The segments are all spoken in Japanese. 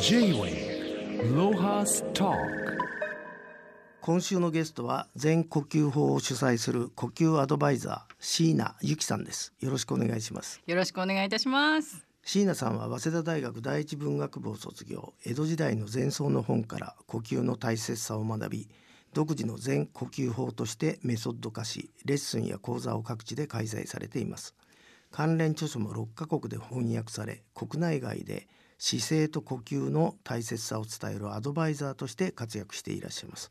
J-Way ロハスタ今週のゲストは全呼吸法を主催する呼吸アドバイザー椎名由紀さんです。よろしくお願いします。よろしくお願いいたします。椎名さんは早稲田大学第一文学部を卒業江戸時代の前奏の本から呼吸の大切さを学び独自の全呼吸法としてメソッド化しレッスンや講座を各地で開催されています。関連著書も6カ国で翻訳され国内外で姿勢と呼吸の大切さを伝えるアドバイザーとして活躍していらっしゃいます、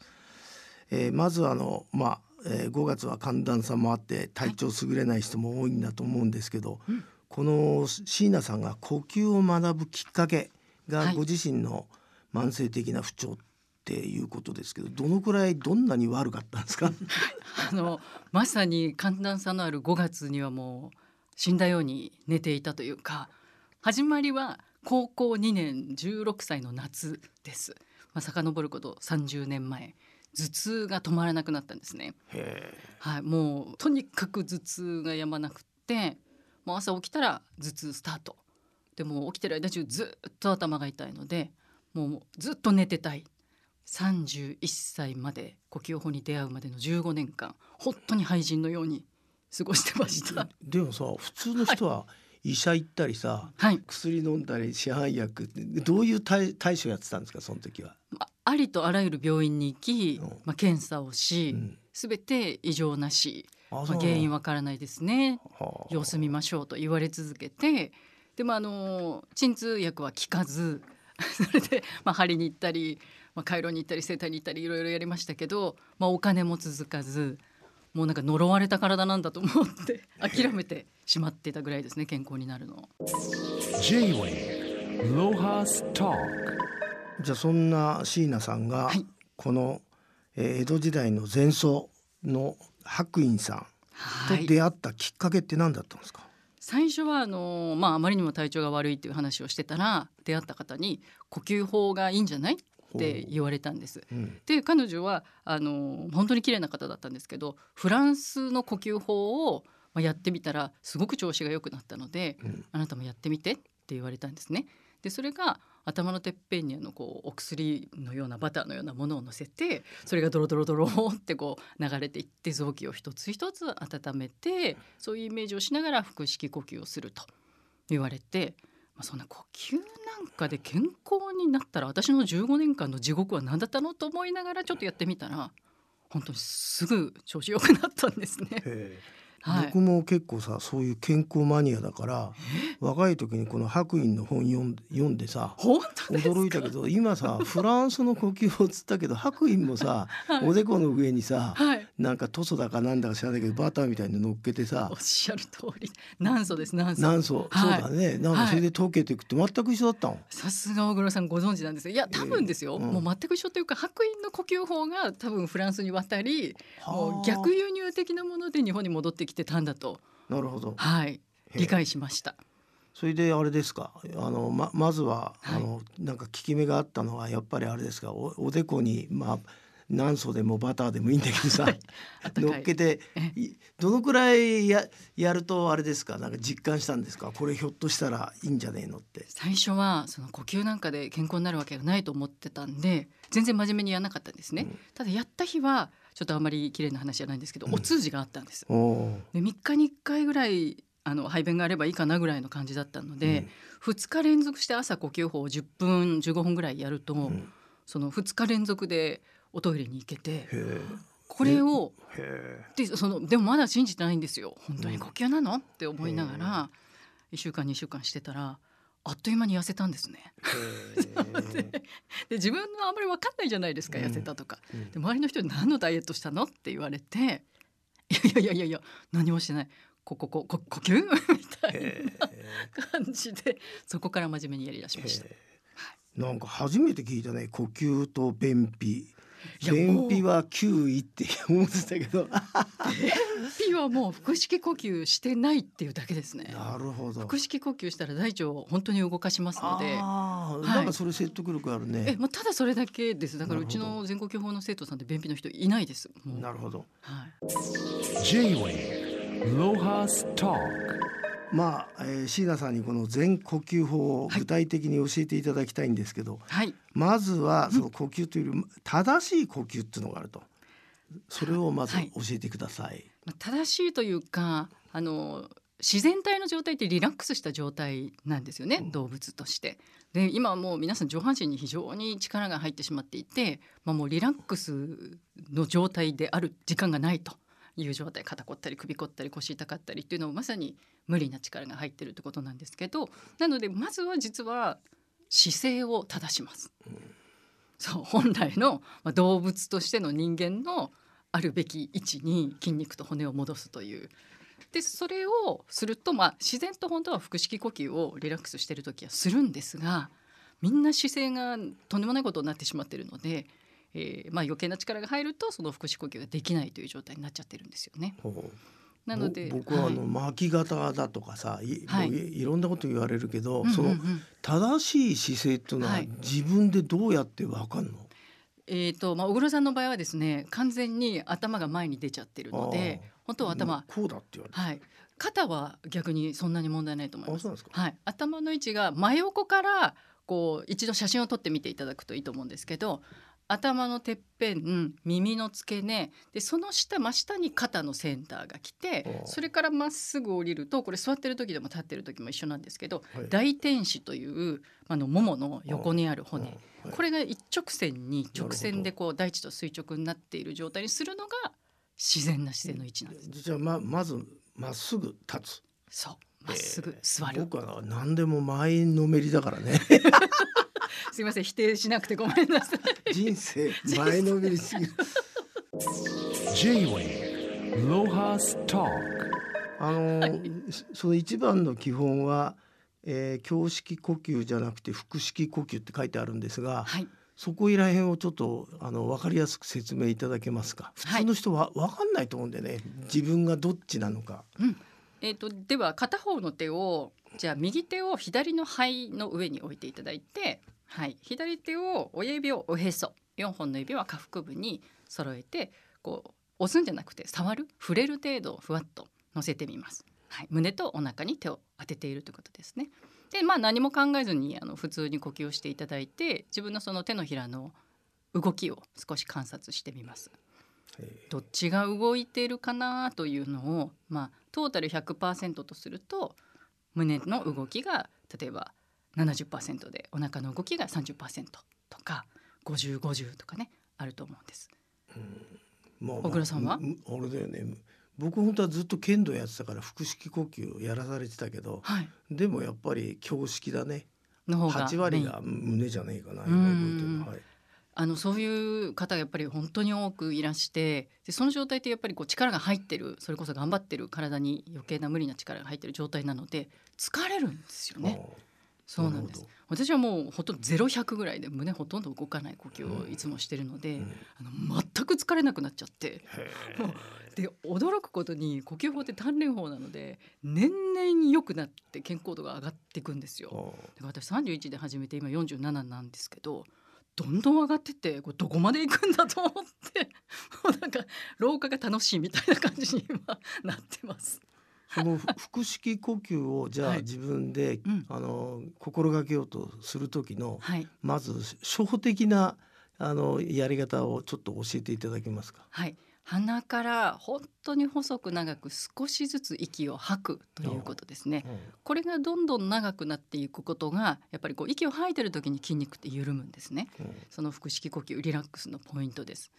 えーまずあのまあ、えー5月は寒暖差もあって体調優れない人も多いんだと思うんですけど、この椎名さんが呼吸を学ぶきっかけがはい。ご自身の慢性的な不調っていうことですけどどのくらいどんなに悪かったんですか？あのまさに寒暖差のある5月にはもう死んだように寝ていたというか始まりは高校2年16歳の夏です、まあ、遡ること30年前。頭痛が止まらなくなったんですね。へはい、もうとにかく頭痛が止まなくってもう朝起きたら頭痛スタート。でも起きてる間中ずっと頭が痛いのでもうずっと寝てたい。31歳まで呼吸法に出会うまでの15年間本当に廃人のように過ごしてました。でもさ普通の人は医者行ったりさ、はい、薬飲んだり市販薬どういう対対処やってたんですかその時は？まあありとあらゆる病院に行きうん、まあ、検査をしうん。すべ、て異常なし、あまあ、原因わからないですね。はあ。様子見ましょうと言われ続けて。でもあの鎮痛薬は効かず それで、まあ、針に行ったり、まあ、回路に行ったり整体に行ったりいろいろやりましたけど、まあ、お金も続かずもうなんか呪われた体なんだと思って諦めてしまっていたぐらいですね健康になるの。J-Way ロハスタじゃあそんな椎名さんがはい。この、えー江戸時代の前奏の白院さんはい。と出会ったきっかけって何だったんですか、最初はあの、まあ、あまりにも体調が悪いっていう話をしてたら出会った方に呼吸法がいいんじゃない？って言われたんです。うんで彼女はあの本当に綺麗な方だったんですけどフランスの呼吸法をまあやってみたらすごく調子が良くなったので、うんあなたもやってみてって言われたんですね。でそれが頭のてっぺんにあのこうお薬のようなバターのようなものを乗せてそれがドロドロドロってこう流れていって臓器を一つ一つ温めてそういうイメージをしながら腹式呼吸をすると言われて、まあ、そんな呼吸なんかで健康になったら私の15年間の地獄は何だったのと思いながらちょっとやってみたら本当にすぐ調子良くなったんですね。はい。僕も結構さそういう健康マニアだから若い時にこの白院の本読ん読んでさ驚いたけど今さフランスの呼吸法っつったけど白院もさ、おでこの上にさ、はいなんか塗装だかなんだか知らないけどバターみたいに乗っけてさおっしゃる通り。軟素です軟素何層、はい。そうだね。なんかそれで溶けていくって全く一緒だったの、さすが小黒さんご存知なんです。よいや多分ですよ、ええ。うん。もう全く一緒というか白院の呼吸法が多分フランスに渡りもはあ。う逆輸入的なもので日本に戻ってきてたんだと。なるほど。はい。理解しました。それであれですか？あのままずは、はい。あのなんか効き目があったのはやっぱりあれですか？おおでこにまあ何層でもバターでもいいんだけどさ乗っけてどのくらいややるとあれですか？なんか実感したんですか？これひょっとしたらいいんじゃねえのって。最初はその呼吸なんかで健康になるわけがないと思ってたんで全然真面目にやらなかったんですね、うん。ただやった日はちょっとあまり綺麗な話じゃないんですけど、うん。お通じがあったんです。で3日に1回ぐらいあの排便があればいいかなぐらいの感じだったので、2日連続して朝呼吸法を10分15分ぐらいやると、ん。その2日連続でおトイレに行けてこれをへでそのでもまだ信じてないんですよ。本当に呼吸なの？って思いながら1週間2週間してたらあっという間に痩せたんですね。で自分のあんまり分かんないじゃないですかうん。痩せたとか。えで周りの人に何のダイエットしたの？って言われて「いやいやいやいや何もしてない。ここここ呼吸? 」みたいへな感じでそこから真面目にやりだしました。えなんか初めて聞いたね呼吸と便秘便秘は9位って思ってたけどピはもう腹式呼吸してないっていうだけですね。なるほど腹式呼吸したら大腸を本当に動かしますので。あーはいなんかそれ説得力あるねえ、もうただそれだけです。だからうちの全呼吸法の生徒さんで便秘の人いないです。なるほどはい。J-Way ロハスタまあ、えー、椎名さんにこの全呼吸法を具体的に教えていただきたいんですけど、はい、まずはその呼吸というより正しい呼吸っていうのがあると。それをまず教えてください。まあ正しいというかあの自然体の状態ってリラックスした状態なんですよね、うん。動物として。で今はもう皆さん上半身に非常に力が入ってしまっていて、まあ、もうリラックスの状態である時間がないという状態肩こったり首こったり腰痛かったりっていうのをまさに無理な力が入ってるってことなんですけどなのでまずは実は姿勢を正します。そう本来の、まあ、動物としての人間のあるべき位置に筋肉と骨を戻すという。でそれをすると、まあ、自然と本当は腹式呼吸をリラックスしてる時はするんですがみんな姿勢がとんでもないことになってしまってるので、えーまあ、余計な力が入るとその腹式呼吸ができないという状態になっちゃってるんですよね。なのでぼ僕はあの、い巻き型だとかさい,、はい。い、いろんなこと言われるけど、うんうんうん。その正しい姿勢っていうのははい。自分でどうやってわかんの、えーとまあ、小黒さんの場合はですね完全に頭が前に出ちゃってるので本当は頭、こうだって言われて、はい、肩は逆にそんなに問題ないと思います。すか？はい、頭の位置が真横からこう一度写真を撮ってみていただくといいと思うんですけど頭のてっぺん耳の付け根。でその下真下に肩のセンターが来ておそれからまっすぐ降りるとこれ座ってる時でも立ってる時も一緒なんですけどはい。大天使というあのももの横にある骨。うんはい。これが一直線に直線でこう大地と垂直になっている状態にするのが自然な姿勢の位置なんです。じゃあままずまっすぐ立つ。そう。まっすぐ座る、僕は何でも前のめりだからね すいません否定しなくてごめんなさい。人生前のめりすぎる。J-Way Lohas Talk あのーその一番の基本は、えー、胸式呼吸じゃなくて腹式呼吸って書いてあるんですが、はい、そこいらへんをちょっとあの分かりやすく説明いただけますか。普通の人は分かんないと思うんでね。自分がどっちなのか。えー、とでは片方の手をじゃあ右手を左の肺の上に置いていただいて、はい、左手を親指をおへそ4本の指は下腹部に揃えてこう押すんじゃなくて触る触れる程度ふわっと乗せてみます。はい、胸とお腹に手を当てているということですね。でまあ何も考えずにあの普通に呼吸をしていただいて自分のその手のひらの動きを少し観察してみます。えどっちが動いているかなというのを、まあ、トータル100%とすると胸の動きが例えば70%でお腹の動きが30%とか5050とかねあると思うんです。ーまあ小倉さんは？あれだよね。僕本当はずっと剣道やってたから腹式呼吸をやらされてたけどはい、でもやっぱり胸式だね。の方が8割が胸じゃねえかなはい。あのそういう方がやっぱり本当に多くいらしてでその状態ってやっぱりこう力が入ってるそれこそ頑張ってる体に余計な無理な力が入ってる状態なので疲れるんですよね。そうなんです。私はもうほとんどゼロ百ぐらいで胸ほとんど動かない呼吸をいつもしてるので、うん。あの全く疲れなくなっちゃって。へもうで驚くことに呼吸法って鍛錬法なので年々良くなって健康度が上がっていくんですよ。ーだから私31で始めて今47なんですけどどんどん上がってってこれどこまで行くんだと思って。もうなんか老化が楽しいみたいな感じに今なっ。そのふ腹式呼吸をじゃあはい自分で、うんあの心がけようとする時のはいまず初歩的なあのやり方をちょっと教えていただけますか？はい、鼻から本当に細く長く少しずつ息を吐くということですね。これがどんどん長くなっていくことがやっぱりこう息を吐いてる時に筋肉って緩むんですね。うんその腹式呼吸リラックスのポイントです。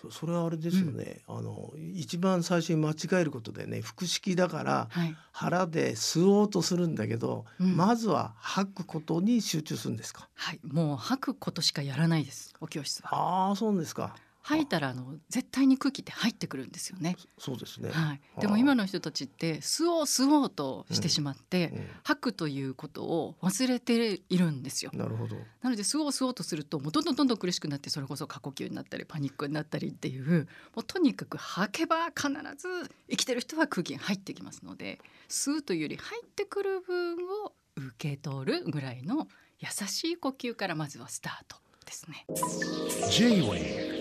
そそれはあれですよね、あの一番最初に間違えることでね腹式だからはい、腹で吸おうとするんだけど、うんまずは吐くことに集中するんですか？はい、もう吐くことしかやらないです。お教室は。ああそうですか。吐いたらあの絶対に空気って入ってくるんですよね。そうですね。はい。でも今の人たちって吸おう吸おうとしてしまって、うん吐くということを忘れているんですよ。なるほど。なので吸おう吸おうとするともうどんどんどんどん苦しくなってそれこそ過呼吸になったりパニックになったりっていうもうとにかく吐けば必ず生きてる人は空気が入ってきますので吸うというより入ってくる分を受け取るぐらいの優しい呼吸からまずはスタートですね。J-Way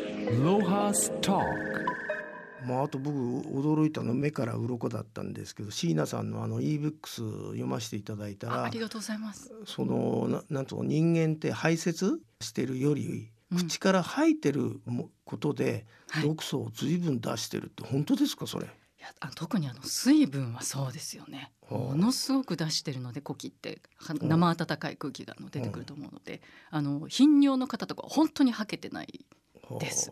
まあ、あと僕驚いたの目から鱗だったんですけど椎名さんのあの ebooks 読ませていただいたらあありがとうございます。そのななんと人間って排泄してるよりうん口から吐いてるもことではい毒素を随分出してるって本当ですかそれ？いやあ特にあの水分はそうですよね。はあものすごく出してるので呼気って生温かい空気が出てくると思うので、あの頻尿の方とかは本当に吐けてない。です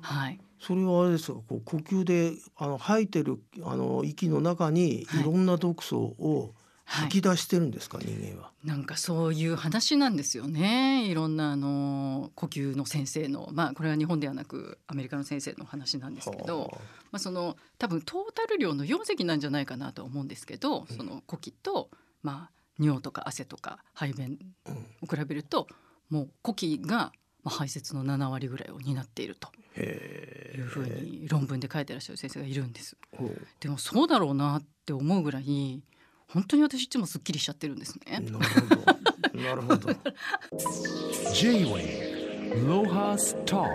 はい。それはあれですかこう呼吸であの吐いてるあの息の中にはいいろんな毒素をはい吐き出してるんですか、人間は。なんかそういう話なんですよね。いろんなあの呼吸の先生のまあこれは日本ではなくアメリカの先生の話なんですけど、はまあその多分トータル量の4隻なんじゃないかなと思うんですけど、その呼気とまあ尿とか汗とか排便を比べるともう呼気がまあ排泄の7割ぐらいを担っているとへいうふうに論文で書いてらっしゃる先生がいるんです。でもそうだろうなって思うぐらい本当に私いつもすっきりしちゃってるんですね。なるほど。なるほど。J-Wave Lohas Talk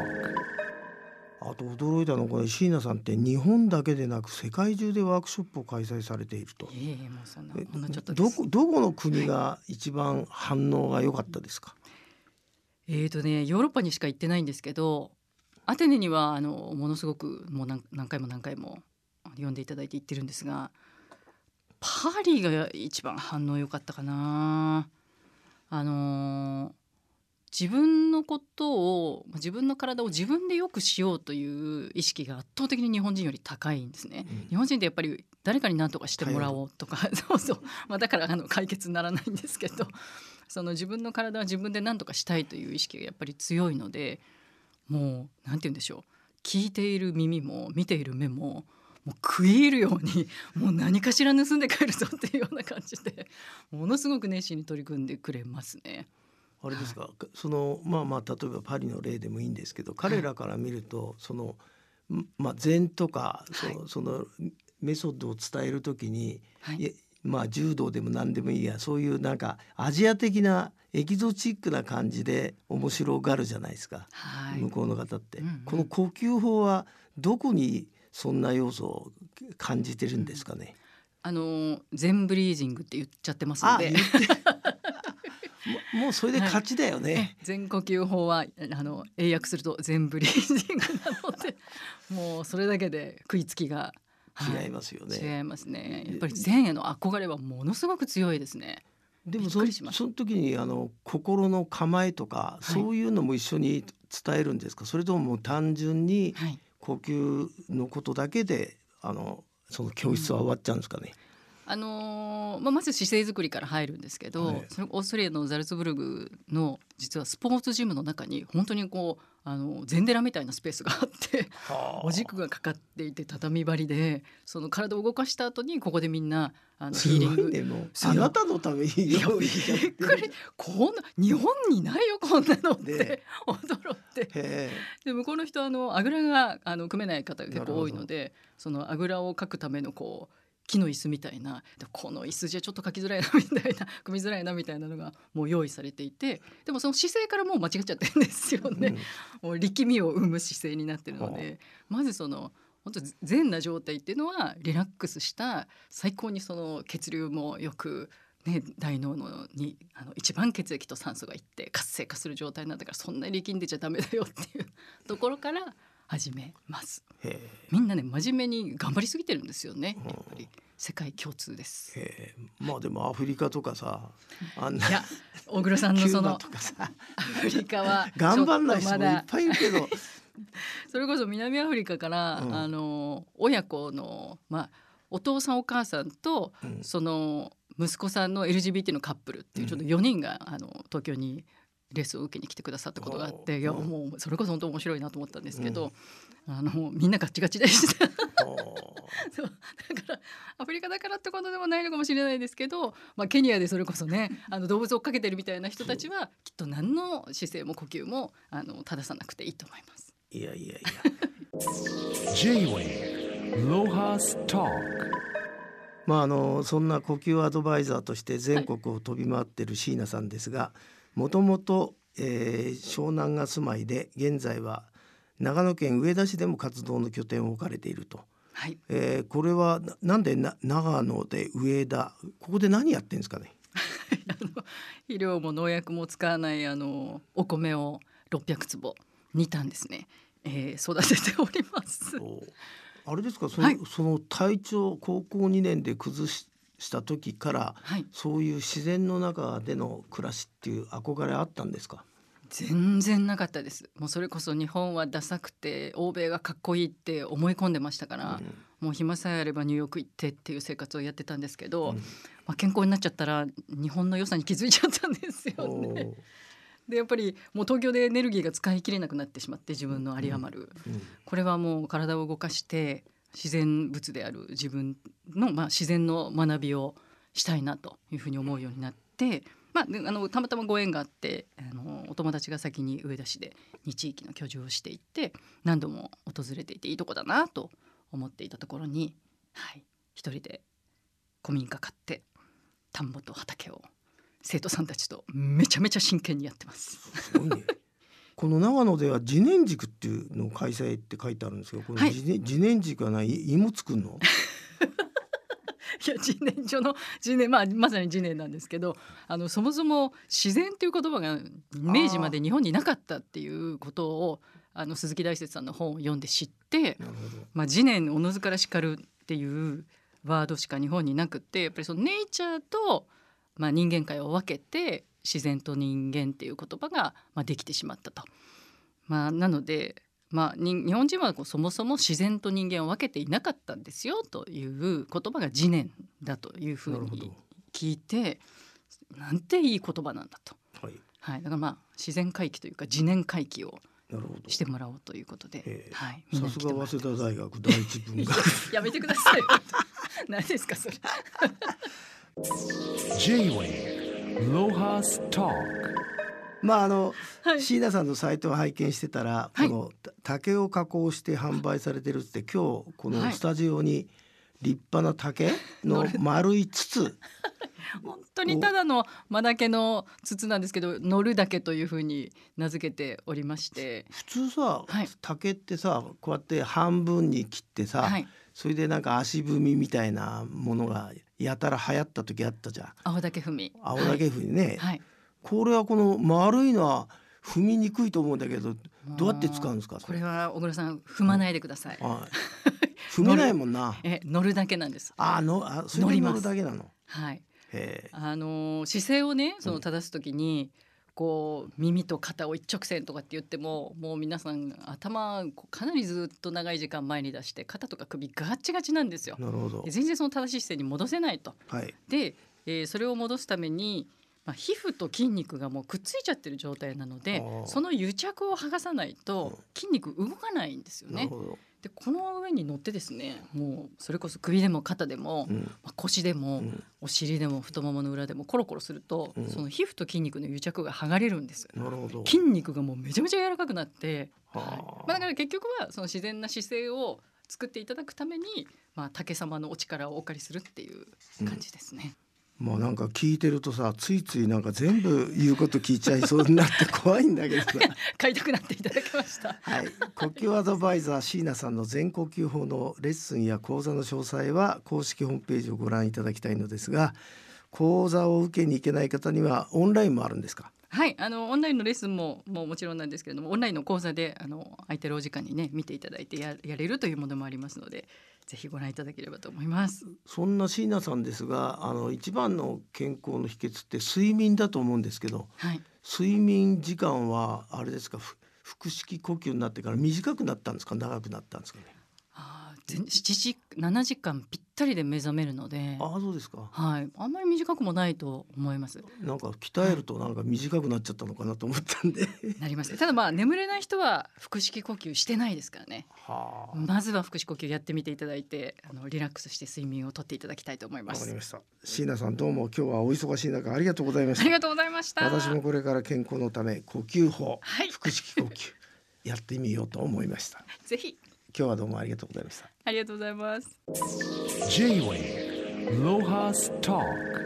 あと驚いたのはこれ椎名さんって日本だけでなく世界中でワークショップを開催されていると。いえいえもうそんなえほんのちょっとですどこどこの国が一番反応が良かったですか？えーとねヨーロッパにしか行ってないんですけどアテネにはあのものすごくもう何何回も何回も呼んでいただいて行ってるんですがパリが一番反応良かったかな。あのー自分のことを自分の体を自分で良くしようという意識が圧倒的に日本人より高いんですね。日本人ってやっぱり誰かに何とかしてもらおうとか そうそう、まあ、だからあの解決にならないんですけどその自分の体は自分で何とかしたいという意識がやっぱり強いのでもうなんて言うんでしょう。聞いている耳も見ている目ももう食い入るように もう何かしら盗んで帰るぞっていうような感じでものすごく熱心に取り組んでくれますね。あれですか？そのまあまあ例えばパリの例でもいいんですけど、彼らから見るとそのんまあ禅とかその,、はそのメソッドを伝えるときに、はいまあ柔道でも何でもいいやそういうなんかアジア的なエキゾチックな感じで面白がるじゃないですか。はい。向こうの方って、うんうん。この呼吸法はどこにそんな要素を感じてるんですかね？あの全ブリージングって言っちゃってますので。ももうそれで勝ちだよね。え全呼吸法はあの英訳すると全ブリージングなのでもうそれだけで食いつきが、はい違いますよね。違いますね。やっぱり禅への憧れはものすごく強いですね。でもその時にあの心の構えとか、い。そういうのも一緒に伝えるんですか？それとももう単純にはい。呼吸のことだけであのその教室は終わっちゃうんですかね？あのーまあ、まず姿勢作りから入るんですけど、はい。それオーストリアのザルツブルグの実はスポーツジムの中に本当にこうあの禅寺みたいなスペースがあってお軸がかかっていて畳張りでその体を動かした後にここでみんんあのすヒーリング。もあなたのためにびっくりこんな日本にないよこんなのっねて驚いて。へで向こうの人はあのあぐらがあの組めない方が結構多いのでそのあぐらをかくためのこう木の椅子みたいなでこの椅子じゃちょっと書きづらいなみたいな組みづらいなみたいなのがもう用意されていてでもその姿勢からもう間違っちゃってるんですよえ、ね。もう力みを生む姿勢になってるのはでまずその本当善な状態っていうのはリラックスした最高にその血流もよく、ね、大脳のにあの一番血液と酸素がいって活性化する状態なんだからそんなに力んでちゃダメだよっていうところから始めます。みんなね真面目に頑張りすぎてるんですよね。やっぱり世界共通です。まあでもアフリカとかさあんないや小黒さんのそのアフリカは頑張んない人もいっぱいいるけど。それこそ南アフリカから、うん。あの親子の、まあ、お父さんお母さんと、うん。その息子さんの LGBT のカップルっていううん。ちょっと4人が、あの東京にレッスンを受けに来てくださったことがあっていやうんもうそれこそ本当面白いなと思ったんですけど、あのみんなガチガチでした。そう。だからアフリカだからってことでもないのかもしれないですけど、まあ、ケニアでそれこそね あの動物を追っかけてるみたいな人たちはきっと何の姿勢も呼吸もあの正さなくていいと思います。いやいやいや。J-Wave Lohas Talk まああのそんな呼吸アドバイザーとして全国を飛び回ってる椎名さんですがもともとえー湘南が住まいで現在は長野県上田市でも活動の拠点を置かれていると、はい。えーこれはななんでな長野で上田ここで何やってんですかね？あの肥料も農薬も使わないあのお米を600坪2単ですね、えー、育てております。おあれですか？その,、はい。その体調高校2年で崩しした時からはい、そういう自然の中での暮らしっていう憧れあったんですか？全然なかったです。もうそれこそ日本はダサくて欧米がかっこいいって思い込んでましたから、もう暇さえあればニューヨーク行ってっていう生活をやってたんですけど、うん。まあ健康になっちゃったら日本の良さに気づいちゃったんですよおね。ー。でやっぱりもう東京でエネルギーが使い切れなくなってしまって自分の有り余る、うん。これはもう体を動かして自然物である自分の、まあ、自然の学びをしたいなというふうに思うようになって、まあ、あのたまたまご縁があってあのお友達が先に上田市で2地域の居住をしていて何度も訪れていていいとこだなと思っていたところに、はい、一人で古民家買って田んぼと畑を生徒さんたちとめちゃめちゃ真剣にやってます。すごいねこの長野では自然軸っていうのを開催って書いてあるんですけどこのはい。自然,、自然軸はない芋作るの？いや自然薯の自然まあまさに自然なんですけどあのそもそも自然という言葉が明治まで日本になかったっていうことをあの鈴木大拙さんの本を読んで知って、まあ、自然おのずから叱るっていうワードしか日本になくってやっぱりそのネイチャーと、まあ、人間界を分けて自然と人間っていう言葉が、まあ、できてしまったと。まあ、なので、まあ、に日本人はこうそもそも自然と人間を分けていなかったんですよという言葉が自然だというふうに聞いてなんていい言葉なんだと。はい。はい、だからまあ自然回帰というか自然回帰をなるほど。してもらおうということで、ええ。はい、さすが早稲田大学第一文学。やめてください。何ですかそれ。Talk まああの、はい。椎名さんのサイトを拝見してたら、はい。このた竹を加工して販売されてるって今日このはい。スタジオに立派な竹の 丸い筒、本当にただのマダケの筒なんですけど、乗るだけというふうに名付けておりまして、普通さ、はい。竹ってさこうやって半分に切ってさ、はい、それでなんか足踏みみたいなものがやたら流行った時あったじゃん青竹踏み。青竹踏みね、はい。はいこれはこの丸いのは踏みにくいと思うんだけどどうやって使うんですか？これは小倉さん踏まないでください。はい、踏めないもんなえ、乗るだけなんです。あのあそれで乗るだけなの？はい。あのー姿勢をね、その正すときに。こう耳と肩を一直線とかって言ってももう皆さん頭かなりずっと長い時間前に出して肩とか首ガッチガチなんですよ。なるほどで全然その正しい姿勢に戻せないと。はいで、えーそれを戻すために、まあ、皮膚と筋肉がもうくっついちゃってる状態なのでその癒着を剥がさないと筋肉動かないんですよね。なるほど、でこの上に乗ってですねもうそれこそ首でも肩でも、うん。まあ、腰でも、うん。お尻でも太ももの裏でもコロコロすると、うん。その皮膚と筋肉の癒着が剥がれるんです。なるほど。筋肉がもうめちゃめちゃ柔らかくなって、はあ。はい。まあ、だから結局はその自然な姿勢を作っていただくために、まあ、竹様のお力をお借りするっていう感じですね。まあなんか聞いてるとさついついなんか全部言うこと聞いちゃいそうになって怖いんだけどさ。買いたくなっていただきました。はい、呼吸アドバイザー椎名さんの全呼吸法のレッスンや講座の詳細は公式ホームページをご覧いただきたいのですが講座を受けに行けない方にはオンラインもあるんですか？はい、あのオンラインのレッスンももうもちろんなんですけれども、オンラインの講座であの空いてるお時間にね見ていただいてややれるというものもありますので、ぜひご覧いただければと思います。そんな椎名さんですがあの一番の健康の秘訣って睡眠だと思うんですけどはい。睡眠時間はあれですかふ腹式呼吸になってから短くなったんですか長くなったんですかね？あー全七時七時間ぴったりで目覚めるので、ああそうですかはい、あんまり短くもないと思います。なんか鍛えるとなんか短くなっちゃったのかなと思ったんで なりますね。ただまあ眠れない人は腹式呼吸してないですからね。はあまずは腹式呼吸やってみていただいて、あのリラックスして睡眠をとっていただきたいと思いますわかり。ました。椎名さんどうも今日はお忙しい中ありがとうございました。ありがとうございました。私もこれから健康のため呼吸法、はい腹式呼吸やってみようと思いました。ぜひ今日はどうもありがとうございました。ありがとうございます。J-Wing ロハストーク